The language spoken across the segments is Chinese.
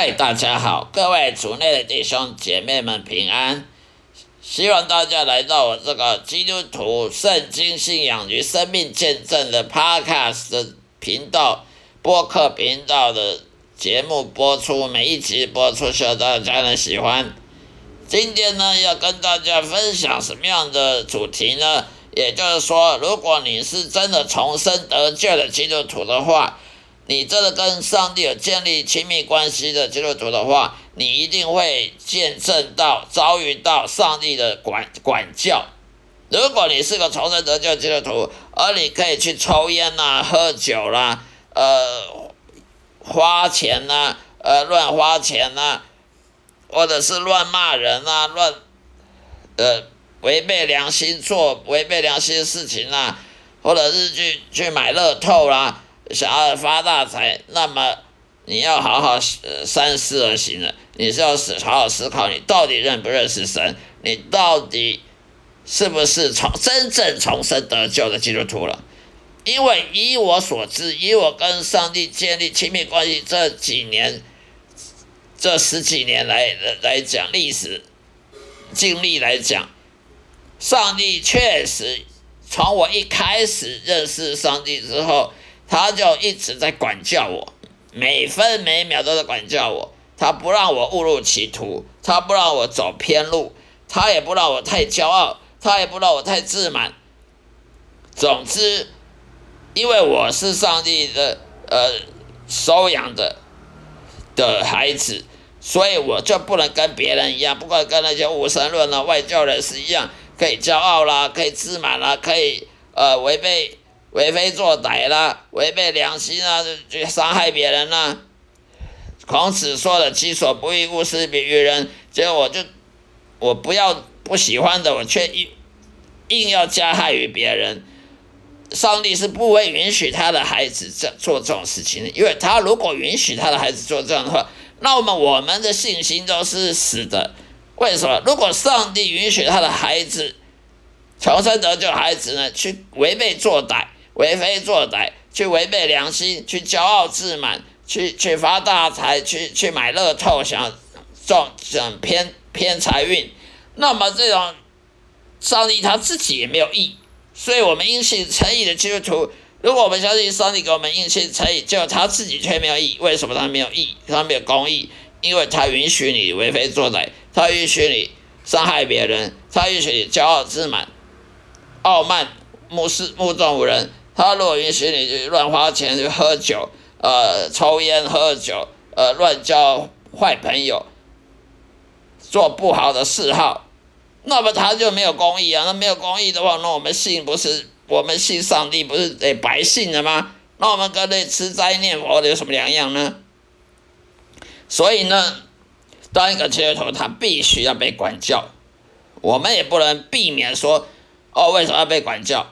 嗨，大家好，各位族内的弟兄姐妹们平安。希望大家来到我这个基督徒圣经信仰与生命见证的 Podcast 频道播客频道的节目播出，每一集播出，希望大家能喜欢。今天呢，要跟大家分享什么样的主题呢？也就是说，如果你是真的重生得救的基督徒的话，你真的跟上帝有建立亲密关系的基督徒的话，你一定会见证到、遭遇到上帝的管管教。如果你是个重生得救基督徒，而你可以去抽烟呐、喝酒啦、呃花钱呐、呃乱花钱呐，或者是乱骂人啊、乱呃违背良心做违背良心的事情啦，或者是去去买乐透啦。想要发大财，那么你要好好三思而行了。你是要思好好思考，你到底认不认识神？你到底是不是从真正重生得救的基督徒了？因为以我所知，以我跟上帝建立亲密关系这几年，这十几年来来讲历史经历来讲，上帝确实从我一开始认识上帝之后。他就一直在管教我，每分每秒都在管教我。他不让我误入歧途，他不让我走偏路，他也不让我太骄傲，他也不让我太自满。总之，因为我是上帝的呃收养的的孩子，所以我就不能跟别人一样，不管跟那些无神论啊、外教人士一样，可以骄傲啦，可以自满啦，可以呃违背。为非作歹啦，违背良心啊，去伤害别人啦。孔子说的“己所不欲，勿施于人”，结果我就我不要不喜欢的，我却硬硬要加害于别人。上帝是不会允许他的孩子这做这种事情的，因为他如果允许他的孩子做这样的话，那么我们的信心都是死的。为什么？如果上帝允许他的孩子重生得救，孩子呢去违背作歹？为非作歹，去违背良心，去骄傲自满，去去发大财，去去买乐透，想中想偏偏财运，那么这种上帝他自己也没有义，所以我们因信诚意的基督徒，如果我们相信上帝给我们因信诚意，就他自己却没有义，为什么他没有义？他没有公义，因为他允许你为非作歹，他允许你伤害别人，他允许你骄傲自满、傲慢、目视目中无人。他如果允许你乱花钱喝酒，呃，抽烟喝酒，呃，乱交坏朋友，做不好的嗜好，那么他就没有公义啊。那没有公义的话，那我们信不是我们信上帝不是得白信了吗？那我们跟那吃斋念佛的有什么两样呢？所以呢，当一个基督徒，他必须要被管教。我们也不能避免说，哦，为什么要被管教？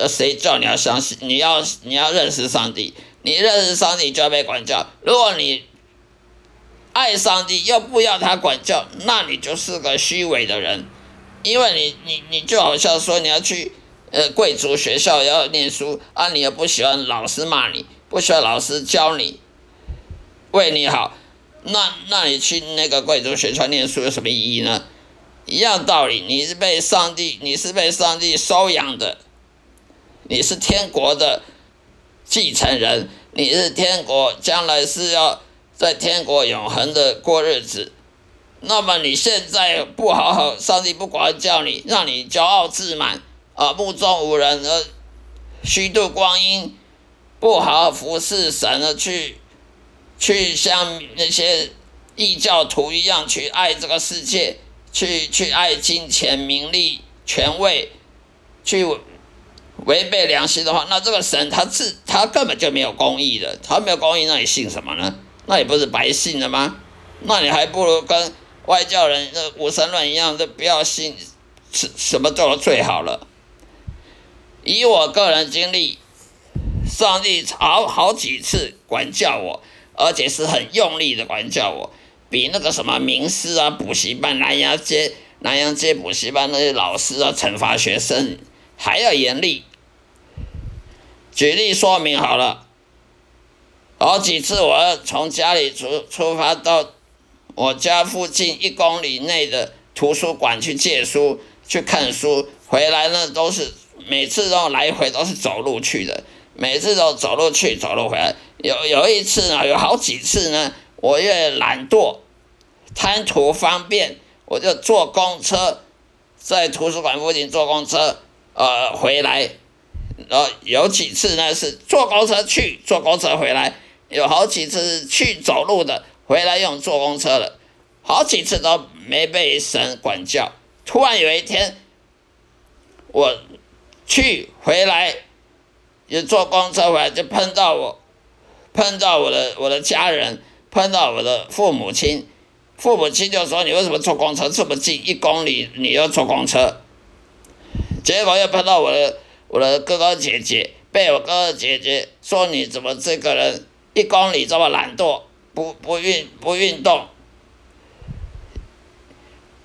呃，谁叫你要相信？你要你要认识上帝，你认识上帝就要被管教。如果你爱上帝又不要他管教，那你就是个虚伪的人。因为你你你就好像说你要去呃贵族学校要念书啊，你又不喜欢老师骂你，不喜欢老师教你为你好，那那你去那个贵族学校念书有什么意义呢？一样道理，你是被上帝你是被上帝收养的。你是天国的继承人，你是天国将来是要在天国永恒的过日子。那么你现在不好好，上帝不管教你，让你骄傲自满啊，目中无人，而虚度光阴，不好好服侍神而去去像那些异教徒一样去爱这个世界，去去爱金钱、名利、权位，去。违背良心的话，那这个神他自他根本就没有公义的，他没有公义，那你信什么呢？那也不是白信了吗？那你还不如跟外教人那无神论一样，都不要信，什什么做的最好了。以我个人经历，上帝好好几次管教我，而且是很用力的管教我，比那个什么名师啊、补习班、南阳街、南阳街补习班那些老师啊，惩罚学生还要严厉。举例说明好了，好几次我从家里出出发到我家附近一公里内的图书馆去借书、去看书，回来呢都是每次都来回都是走路去的，每次都走路去走路回来。有有一次呢，有好几次呢，我越懒惰、贪图方便，我就坐公车，在图书馆附近坐公车，呃，回来。然后有几次呢是坐公车去，坐公车回来。有好几次去走路的，回来用坐公车的，好几次都没被神管教。突然有一天，我去回来，也坐公车回来，就碰到我，碰到我的我的家人，碰到我的父母亲，父母亲就说：“你为什么坐公车这么近，一公里你要坐公车？”结果又碰到我的我的哥哥姐姐，被我哥哥姐姐说：“你怎么这个人？”一公里这么懒惰，不不运不运动，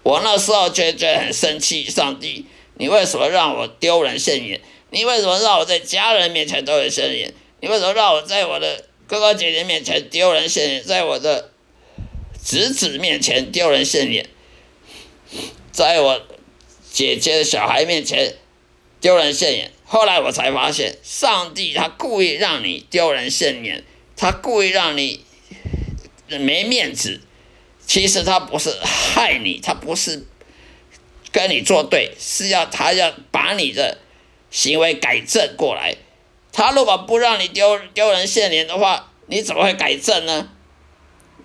我那时候就觉得很生气。上帝，你为什么让我丢人现眼？你为什么让我在家人面前丢人现眼？你为什么让我在我的哥哥姐姐面前丢人现眼？在我的侄子面前丢人现眼？在我姐姐的小孩面前丢人现眼？后来我才发现，上帝他故意让你丢人现眼。他故意让你没面子，其实他不是害你，他不是跟你作对，是要他要把你的行为改正过来。他如果不让你丢丢人现眼的话，你怎么会改正呢？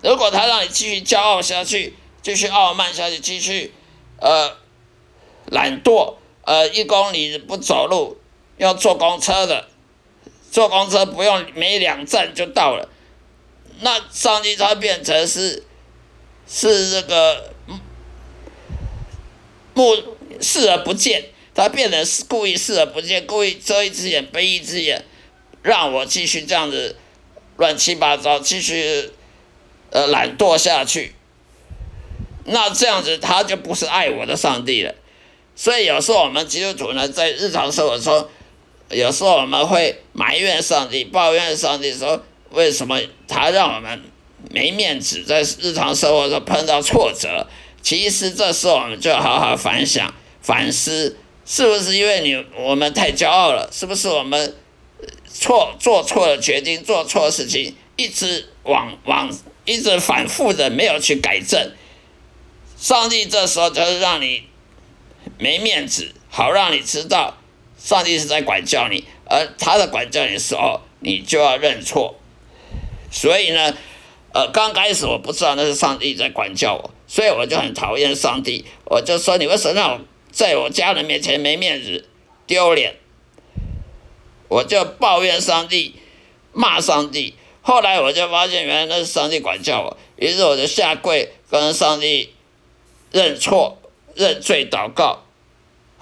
如果他让你继续骄傲下去，继续傲慢下去，继续呃懒惰，呃一公里不走路，要坐公车的。坐公车不用没两站就到了，那上帝他变成是是这个目视而不见，他变成是故意视而不见，故意遮一只眼闭一只眼，让我继续这样子乱七八糟，继续呃懒惰下去。那这样子他就不是爱我的上帝了。所以有时候我们基督徒呢，在日常生活中。有时候我们会埋怨上帝，抱怨上帝，说为什么他让我们没面子，在日常生活中碰到挫折。其实这时候我们就好好反想、反思，是不是因为你我们太骄傲了？是不是我们错做错了决定，做错事情，一直往往一直反复的没有去改正？上帝这时候就是让你没面子，好让你知道。上帝是在管教你，而他的管教你的时候，你就要认错。所以呢，呃，刚开始我不知道那是上帝在管教我，所以我就很讨厌上帝。我就说你为什么让我在我家人面前没面子、丢脸？我就抱怨上帝，骂上帝。后来我就发现，原来那是上帝管教我，于是我就下跪跟上帝认错、认罪、祷告。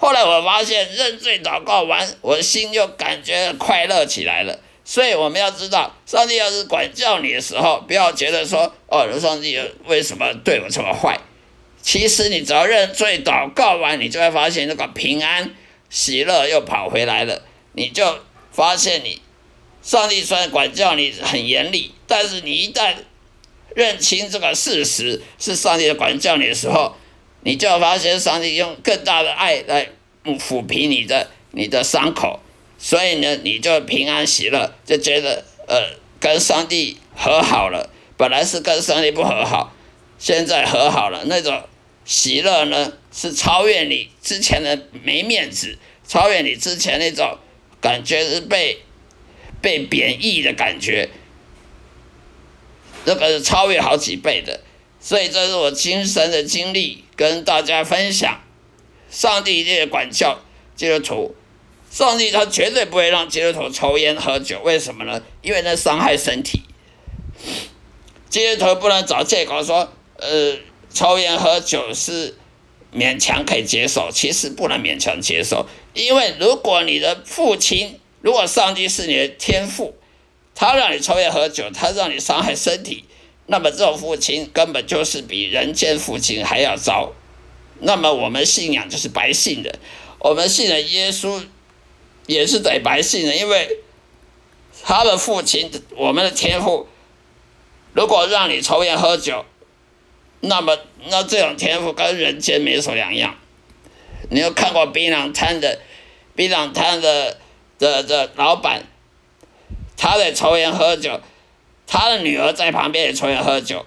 后来我发现认罪祷告完，我心就感觉快乐起来了。所以我们要知道，上帝要是管教你的时候，不要觉得说哦，上帝为什么对我这么坏？其实你只要认罪祷告完，你就会发现那个平安喜乐又跑回来了。你就发现你上帝虽然管教你很严厉，但是你一旦认清这个事实是上帝的管教你的时候，你就发现上帝用更大的爱来抚平你的你的伤口，所以呢，你就平安喜乐，就觉得呃跟上帝和好了。本来是跟上帝不和好，现在和好了，那种喜乐呢是超越你之前的没面子，超越你之前那种感觉是被被贬义的感觉，这个是超越好几倍的。所以这是我亲身的经历。跟大家分享，上帝一定管教基督徒，上帝他绝对不会让基督徒抽烟喝酒，为什么呢？因为那伤害身体。基督徒不能找借口说，呃，抽烟喝酒是勉强可以接受，其实不能勉强接受，因为如果你的父亲，如果上帝是你的天父，他让你抽烟喝酒，他让你伤害身体。那么这种父亲根本就是比人间父亲还要糟。那么我们信仰就是白信的，我们信的耶稣也是得白信的，因为他的父亲，我们的天父，如果让你抽烟喝酒，那么那这种天赋跟人间没什么两样。你有看过槟榔摊的槟榔摊的的的老板，他在抽烟喝酒，他的女儿在旁边也抽烟喝酒。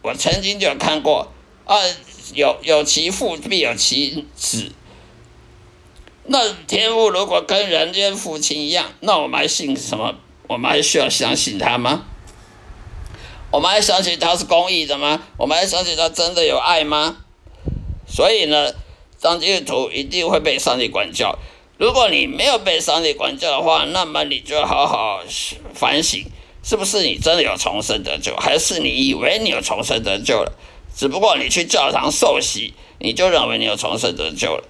我曾经就有看过，啊，有有其父必有其子。那天父如果跟人间父亲一样，那我们还信什么？我们还需要相信他吗？我们还相信他是公义的吗？我们还相信他真的有爱吗？所以呢，当基督徒一定会被上帝管教。如果你没有被上帝管教的话，那么你就好好反省，是不是你真的有重生得救，还是你以为你有重生得救了？只不过你去教堂受洗，你就认为你有重生得救了。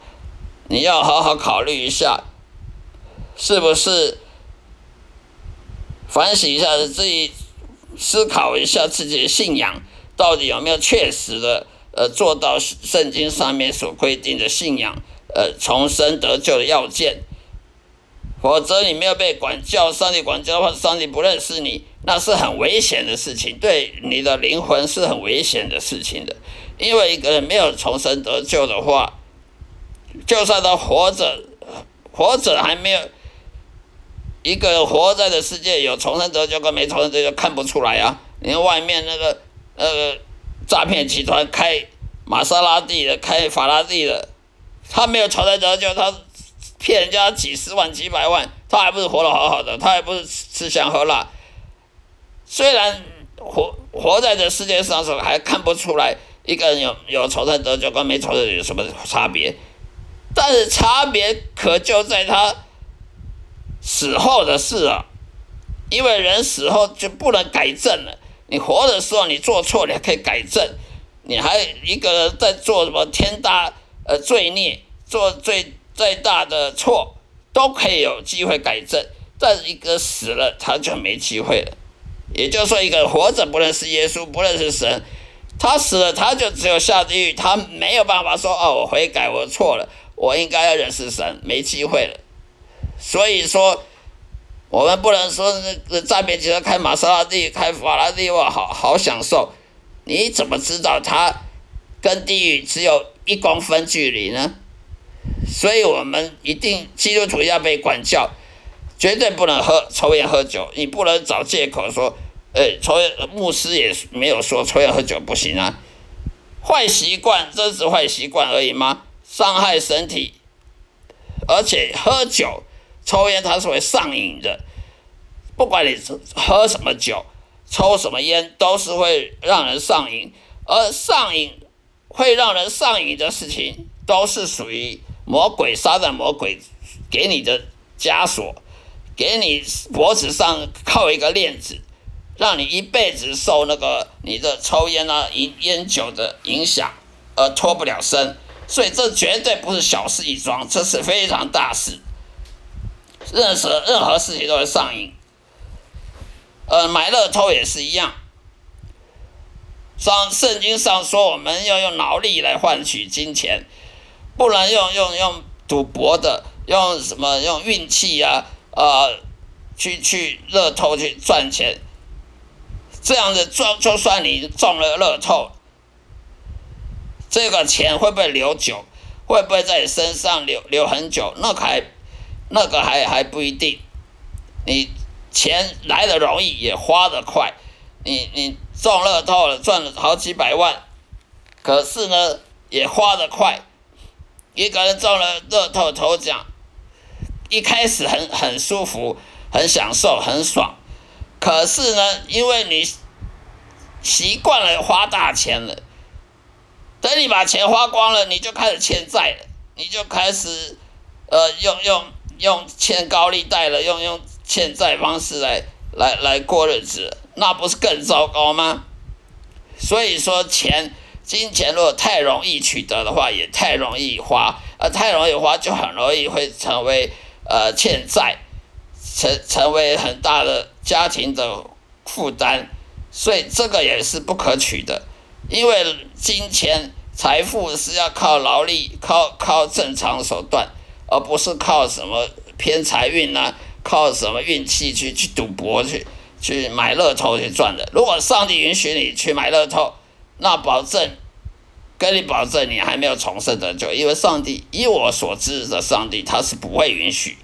你要好好考虑一下，是不是反省一下自己，思考一下自己的信仰到底有没有确实的呃做到圣经上面所规定的信仰呃重生得救的要件，否则你没有被管教，上帝管教的话，上帝不认识你，那是很危险的事情，对你的灵魂是很危险的事情的，因为一个人没有重生得救的话。就算他活着，活着还没有一个活在的世界有重生得救跟没重生得救看不出来啊！你看外面那个那个诈骗集团开玛莎拉蒂的，开法拉利的，他没有重生得救，他骗人家几十万几百万，他还不是活得好好的，他还不是吃香喝辣。虽然活活在这世界上时候还看不出来一个人有有重生得救跟没重生有什么差别。但是差别可就在他死后的事啊，因为人死后就不能改正了。你活的时候你做错，你还可以改正；你还一个人在做什么天大呃罪孽，做最最大的错，都可以有机会改正。但一个死了，他就没机会了。也就是说，一个活着不认识耶稣，不认识神，他死了，他就只有下地狱，他没有办法说哦，我悔改，我错了。我应该要认识神，没机会了。所以说，我们不能说那个诈骗集团开玛莎拉蒂、开法拉利，哇，好好享受。你怎么知道他跟地狱只有一公分距离呢？所以我们一定基督徒要被管教，绝对不能喝抽烟喝酒。你不能找借口说，呃，抽烟牧师也没有说抽烟喝酒不行啊。坏习惯，真是坏习惯而已吗？伤害身体，而且喝酒、抽烟，它是会上瘾的。不管你喝什么酒、抽什么烟，都是会让人上瘾。而上瘾会让人上瘾的事情，都是属于魔鬼、撒旦魔鬼给你的枷锁，给你脖子上扣一个链子，让你一辈子受那个你的抽烟啊、烟烟酒的影响，而脱不了身。所以这绝对不是小事一桩，这是非常大事。任何任何事情都会上瘾，呃，买乐透也是一样。上圣经上说，我们要用脑力来换取金钱，不能用用用赌博的，用什么用运气呀，呃，去去乐透去赚钱。这样子赚，就算你中了乐透。这个钱会不会留久？会不会在你身上留留很久？那还那个还还不一定。你钱来的容易，也花的快。你你中乐透了，赚了好几百万，可是呢，也花的快。一个人中了乐透头奖，一开始很很舒服，很享受，很爽。可是呢，因为你习惯了花大钱了。等你把钱花光了，你就开始欠债了，你就开始，呃，用用用欠高利贷了，用用欠债方式来来来过日子，那不是更糟糕吗？所以说，钱金钱如果太容易取得的话，也太容易花，呃，太容易花就很容易会成为呃欠债，成成为很大的家庭的负担，所以这个也是不可取的。因为金钱财富是要靠劳力，靠靠正常手段，而不是靠什么偏财运呐，靠什么运气去去赌博去去买乐透去赚的。如果上帝允许你去买乐透，那保证跟你保证你还没有重生得救，因为上帝以我所知的上帝他是不会允许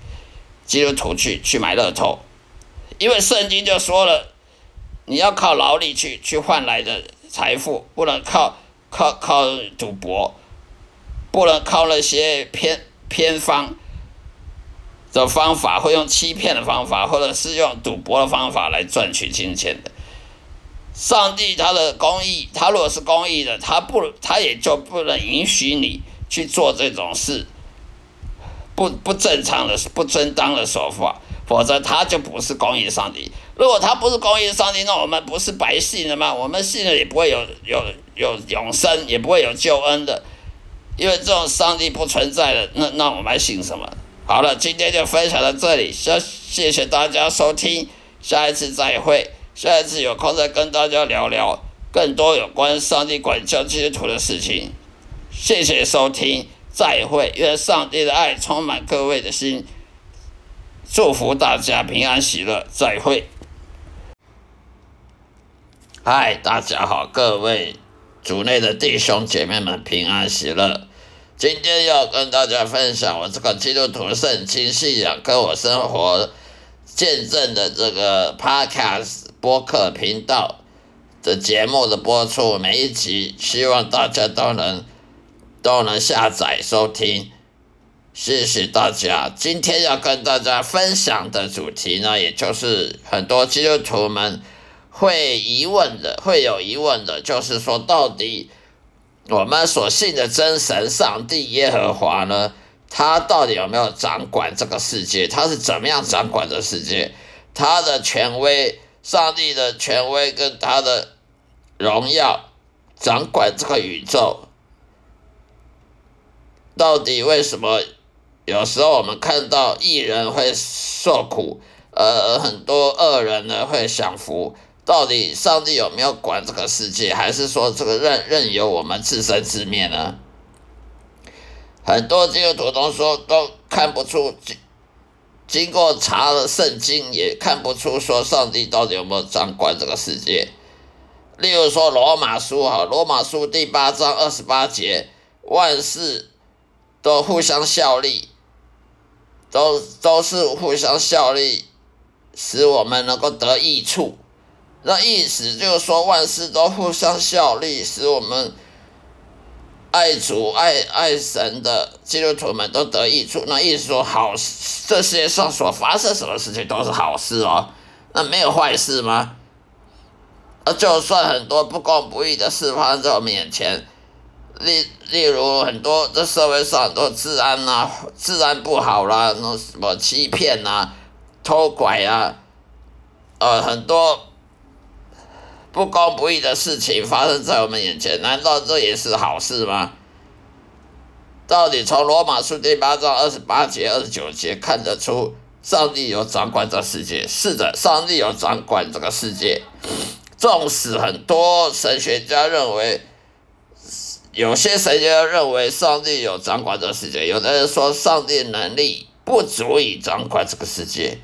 基督徒去去买乐透，因为圣经就说了，你要靠劳力去去换来的财富，不能靠靠靠赌博，不能靠那些偏偏方。的方法，会用欺骗的方法，或者是用赌博的方法来赚取金钱的。上帝他的公义，他如果是公义的，他不，他也就不能允许你去做这种事，不不正常的、不正当的手法，否则他就不是公义上帝。如果他不是公义上帝，那我们不是白信了吗？我们信了也不会有有有永生，也不会有救恩的，因为这种上帝不存在的，那那我们还信什么？好了，今天就分享到这里，谢谢谢大家收听，下一次再会，下一次有空再跟大家聊聊更多有关上帝管教基督徒的事情，谢谢收听，再会，愿上帝的爱充满各位的心，祝福大家平安喜乐，再会。嗨，大家好，各位组内的弟兄姐妹们平安喜乐。今天要跟大家分享我这个基督徒圣经信仰跟我生活见证的这个 Podcast 播客频道的节目的播出，每一集希望大家都能都能下载收听，谢谢大家。今天要跟大家分享的主题呢，也就是很多基督徒们会疑问的，会有疑问的，就是说到底。我们所信的真神上帝耶和华呢？他到底有没有掌管这个世界？他是怎么样掌管这世界？他的权威，上帝的权威跟他的荣耀，掌管这个宇宙，到底为什么？有时候我们看到艺人会受苦，呃，很多恶人呢会享福。到底上帝有没有管这个世界，还是说这个任任由我们自生自灭呢？很多基督徒都说都看不出，经经过查了圣经也看不出说上帝到底有没有掌管这个世界。例如说罗马书哈，罗马书第八章二十八节，万事都互相效力，都都是互相效力，使我们能够得益处。那意思就是说，万事都互相效力，使我们爱主、爱爱神的基督徒们都得益处。那意思说，好，这世界上所发生什么事情都是好事哦，那没有坏事吗？就算很多不公不义的事发生在我们眼前，例例如很多这社会上很多治安呐，治安不好啦，那什么欺骗呐、偷拐啊，呃，很多。不公不义的事情发生在我们眼前，难道这也是好事吗？到底从罗马书第八章二十八节、二十九节看得出，上帝有掌管这世界。是的，上帝有掌管这个世界。纵使很多神学家认为，有些神学家认为上帝有掌管这世界，有的人说上帝能力不足以掌管这个世界。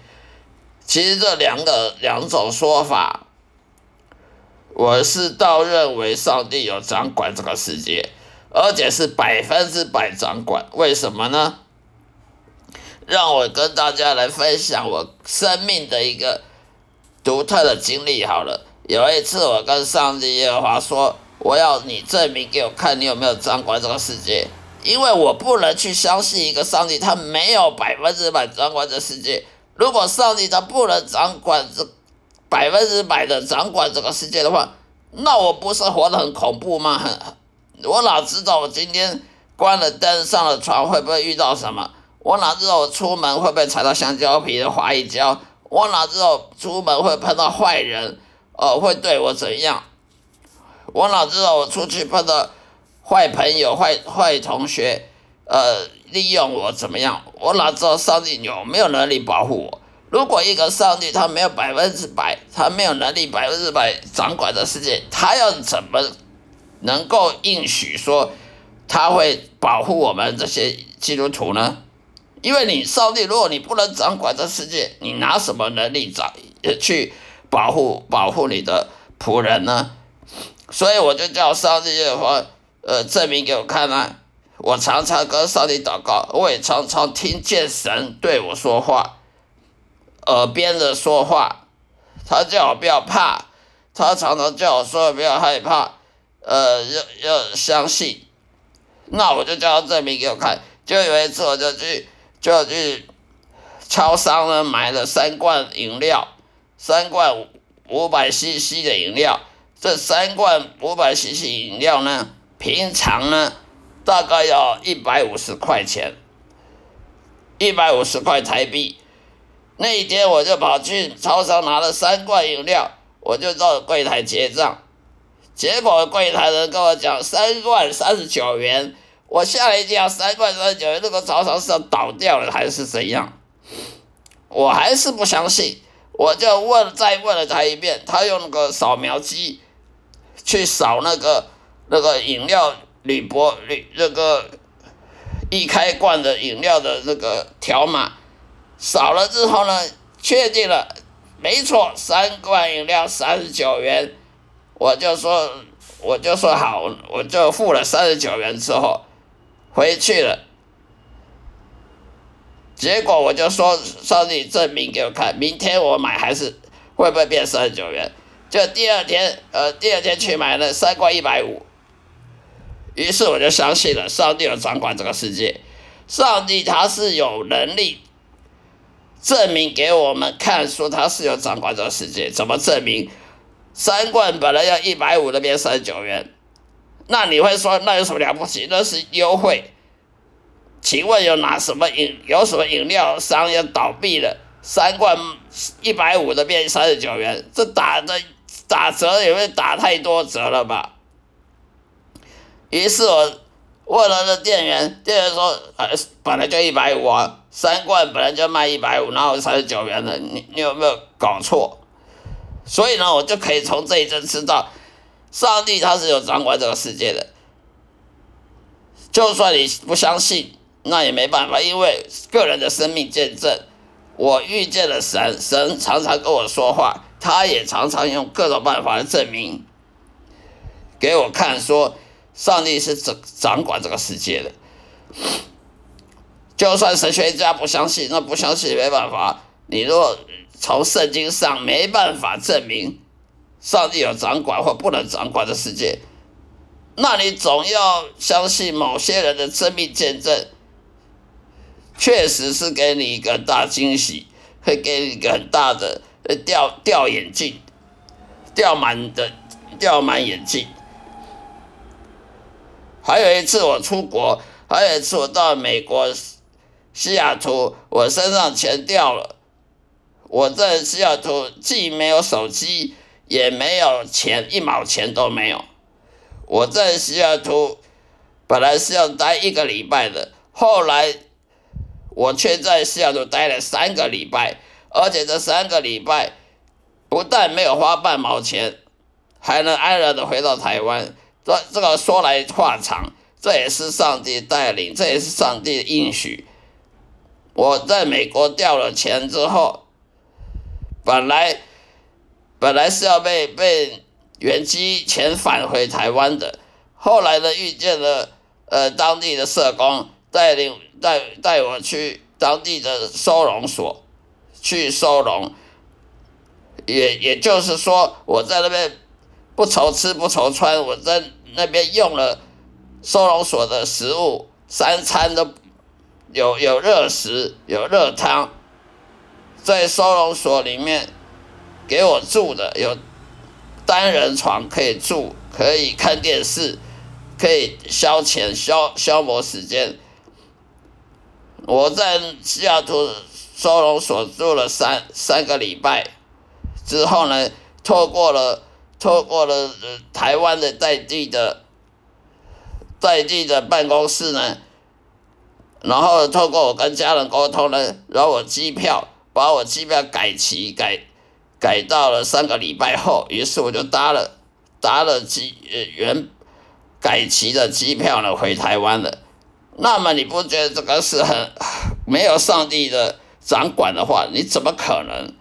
其实这两个两种说法。我是倒认为上帝有掌管这个世界，而且是百分之百掌管。为什么呢？让我跟大家来分享我生命的一个独特的经历好了。有一次，我跟上帝耶和华说：“我要你证明给我看，你有没有掌管这个世界？因为我不能去相信一个上帝，他没有百分之百掌管这世界。如果上帝他不能掌管这。”百分之百的掌管这个世界的话，那我不是活得很恐怖吗？我哪知道我今天关了灯上了床会不会遇到什么？我哪知道我出门会不会踩到香蕉皮的滑一跤？我哪知道出门会碰到坏人，呃，会对我怎样？我哪知道我出去碰到坏朋友、坏坏同学，呃，利用我怎么样？我哪知道上帝有没有能力保护我？如果一个上帝他没有百分之百，他没有能力百分之百掌管这世界，他要怎么能够应许说他会保护我们这些基督徒呢？因为你上帝，如果你不能掌管这世界，你拿什么能力掌去保护保护你的仆人呢？所以我就叫上帝的话，呃，证明给我看啊！我常常跟上帝祷告，我也常常听见神对我说话，耳边的说话，他叫我不要怕，他常常叫我说不要害怕，呃，要要相信。那我就叫他证明给我看。就有一次，我就去就去超商呢，买了三罐饮料，三罐五百 CC 的饮料。这三罐五百 CC 饮料呢，平常呢大概要一百五十块钱，一百五十块台币。那一天我就跑去超商拿了三罐饮料，我就到柜台结账，结果柜台人跟我讲三罐三十九元，我吓了一跳，三罐三十九元，这个超商是要倒掉了还是怎样？我还是不相信，我就问再问了他一遍，他用那个扫描机。去扫那个那个饮料铝箔铝那个一开罐的饮料的那个条码，扫了之后呢，确定了，没错，三罐饮料三十九元，我就说我就说好，我就付了三十九元之后回去了，结果我就说上帝证明给我看，明天我买还是会不会变三十九元？就第二天，呃，第二天去买了三罐一百五，于是我就相信了上帝有掌管这个世界，上帝他是有能力证明给我们看，说他是有掌管这个世界。怎么证明？三罐本来要一百五，那边三十九元，那你会说那有什么了不起？那是优惠。请问有哪什么饮有什么饮料商要倒闭了？三罐一百五的变三十九元，这打的。打折也会打太多折了吧？于是我问了那店员，店员说：“呃，本来就一百五啊，三罐本来就卖一百五，然后三十九元的，你你有没有搞错？”所以呢，我就可以从这一阵知道，上帝他是有掌管这个世界的。就算你不相信，那也没办法，因为个人的生命见证，我遇见了神，神常常跟我说话。他也常常用各种办法来证明给我看，说上帝是掌掌管这个世界的。就算神学家不相信，那不相信也没办法。你若从圣经上没办法证明上帝有掌管或不能掌管的世界，那你总要相信某些人的生命见证，确实是给你一个大惊喜，会给你一个很大的。呃，掉掉眼镜，掉满的，掉满眼镜。还有一次我出国，还有一次我到美国西雅图，我身上钱掉了。我在西雅图既没有手机，也没有钱，一毛钱都没有。我在西雅图本来是要待一个礼拜的，后来我却在西雅图待了三个礼拜。而且这三个礼拜，不但没有花半毛钱，还能安然的回到台湾。这这个说来话长，这也是上帝带领，这也是上帝的应许。我在美国掉了钱之后，本来本来是要被被原机遣返回台湾的，后来呢遇见了呃当地的社工，带领带带我去当地的收容所。去收容，也也就是说，我在那边不愁吃不愁穿，我在那边用了收容所的食物，三餐都有有热食，有热汤，在收容所里面给我住的有单人床可以住，可以看电视，可以消遣消消磨时间。我在西雅图。收容所住了三三个礼拜之后呢，透过了透过了台湾的在地的在地的办公室呢，然后透过我跟家人沟通呢，然后我机票把我机票改期改改到了三个礼拜后，于是我就搭了搭了机呃原改期的机票呢回台湾了。那么你不觉得这个是很？没有上帝的掌管的话，你怎么可能？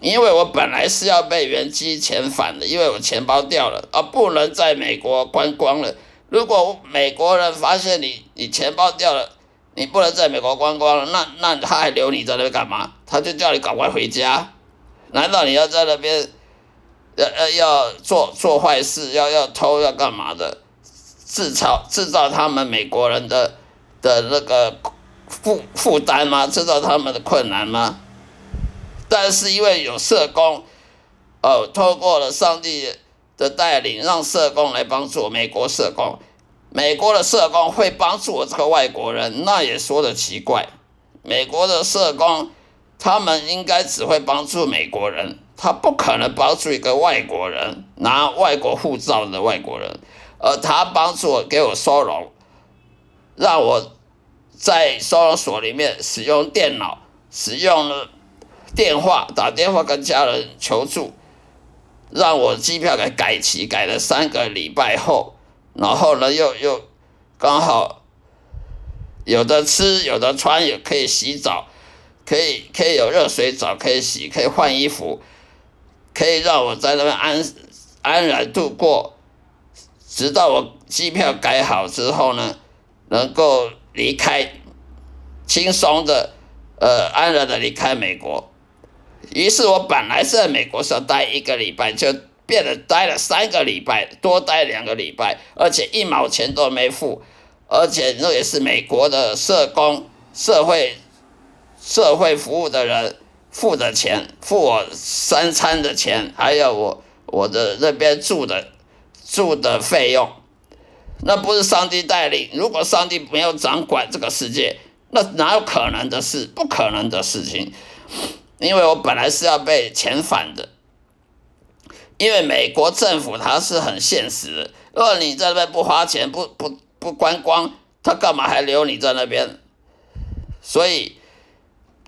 因为我本来是要被原机遣返的，因为我钱包掉了，而不能在美国观光了。如果美国人发现你你钱包掉了，你不能在美国观光了，那那他还留你在那干嘛？他就叫你赶快回家。难道你要在那边要要要做做坏事，要要偷要干嘛的？制造制造他们美国人的的那个负负担吗？制造他们的困难吗？但是因为有社工，哦，透过了上帝的带领，让社工来帮助美国社工，美国的社工会帮助我这个外国人，那也说的奇怪。美国的社工，他们应该只会帮助美国人，他不可能帮助一个外国人拿外国护照的外国人，而他帮助我给我收容，让我在收容所里面使用电脑，使用了。电话打电话跟家人求助，让我机票给改期，改了三个礼拜后，然后呢又又刚好有的吃有的穿，也可以洗澡，可以可以有热水澡可以洗，可以换衣服，可以让我在那边安安然度过，直到我机票改好之后呢，能够离开，轻松的呃安然的离开美国。于是我本来是在美国是要待一个礼拜，就变得待了三个礼拜，多待两个礼拜，而且一毛钱都没付，而且那也是美国的社工、社会、社会服务的人付的钱，付我三餐的钱，还有我我的那边住的住的费用，那不是上帝带领？如果上帝没有掌管这个世界，那哪有可能的事？不可能的事情。因为我本来是要被遣返的，因为美国政府他是很现实的，如果你在那边不花钱、不不不观光，他干嘛还留你在那边？所以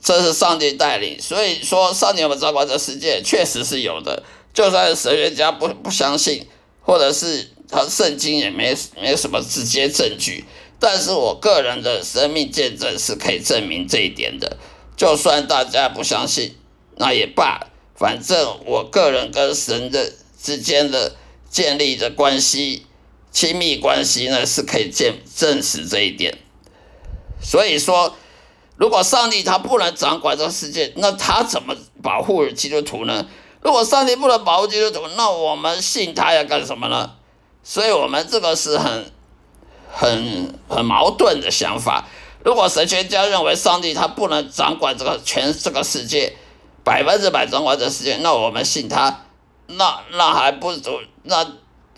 这是上帝带领，所以说上帝有没有掌管这世界，确实是有的。就算是神学家不不相信，或者是他圣经也没没有什么直接证据，但是我个人的生命见证是可以证明这一点的。就算大家不相信，那也罢，反正我个人跟神的之间的建立的关系、亲密关系呢，是可以见证实这一点。所以说，如果上帝他不能掌管这个世界，那他怎么保护基督徒呢？如果上帝不能保护基督徒，那我们信他要干什么呢？所以我们这个是很、很、很矛盾的想法。如果神学家认为上帝他不能掌管这个全这个世界，百分之百掌管这世界，那我们信他，那那还不如那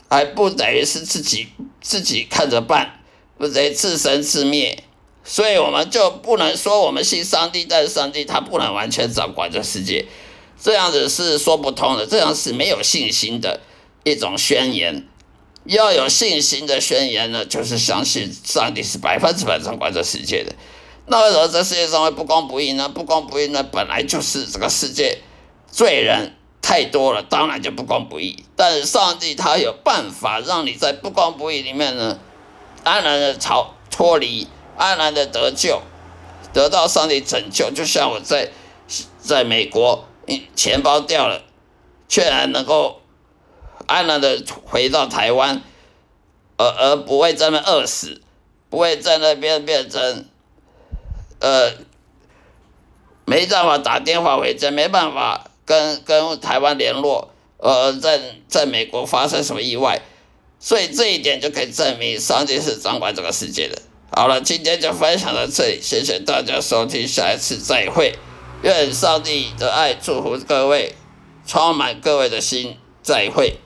还不等于是自己自己看着办，不得自生自灭。所以我们就不能说我们信上帝，但是上帝他不能完全掌管这世界，这样子是说不通的，这样是没有信心的一种宣言。要有信心的宣言呢，就是相信上帝是百分之百掌管这世界的。那为什么这世界上会不公不义呢？不公不义呢，本来就是这个世界罪人太多了，当然就不公不义。但是上帝他有办法让你在不公不义里面呢，安然的逃脱离，安然的得救，得到上帝拯救。就像我在在美国，钱包掉了，却还能够。安然的回到台湾，而而不会在那饿死，不会在那边变成，呃，没办法打电话回家，没办法跟跟台湾联络，呃，在在美国发生什么意外，所以这一点就可以证明上帝是掌管这个世界的。好了，今天就分享到这里，谢谢大家收听，下一次再会，愿上帝的爱祝福各位，充满各位的心，再会。